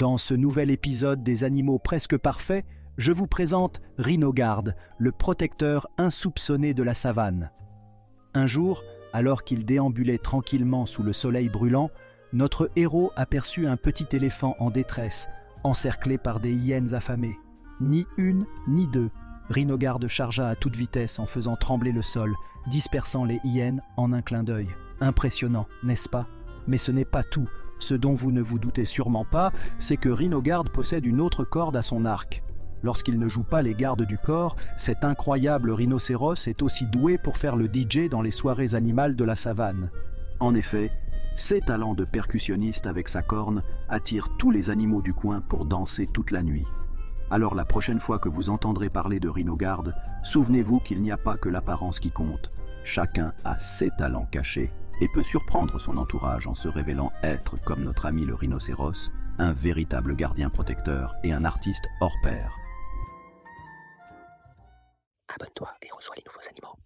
Dans ce nouvel épisode des animaux presque parfaits, je vous présente Rhinogarde, le protecteur insoupçonné de la savane. Un jour, alors qu'il déambulait tranquillement sous le soleil brûlant, notre héros aperçut un petit éléphant en détresse, encerclé par des hyènes affamées. Ni une, ni deux. Rhinogarde chargea à toute vitesse en faisant trembler le sol, dispersant les hyènes en un clin d'œil. Impressionnant, n'est-ce pas? Mais ce n'est pas tout. Ce dont vous ne vous doutez sûrement pas, c'est que Rhinogarde possède une autre corde à son arc. Lorsqu'il ne joue pas les gardes du corps, cet incroyable rhinocéros est aussi doué pour faire le DJ dans les soirées animales de la savane. En effet, ses talents de percussionniste avec sa corne attirent tous les animaux du coin pour danser toute la nuit. Alors la prochaine fois que vous entendrez parler de Rhinogarde, souvenez-vous qu'il n'y a pas que l'apparence qui compte. Chacun a ses talents cachés et peut surprendre son entourage en se révélant être, comme notre ami le rhinocéros, un véritable gardien protecteur et un artiste hors pair. Abonne-toi et reçois les nouveaux animaux.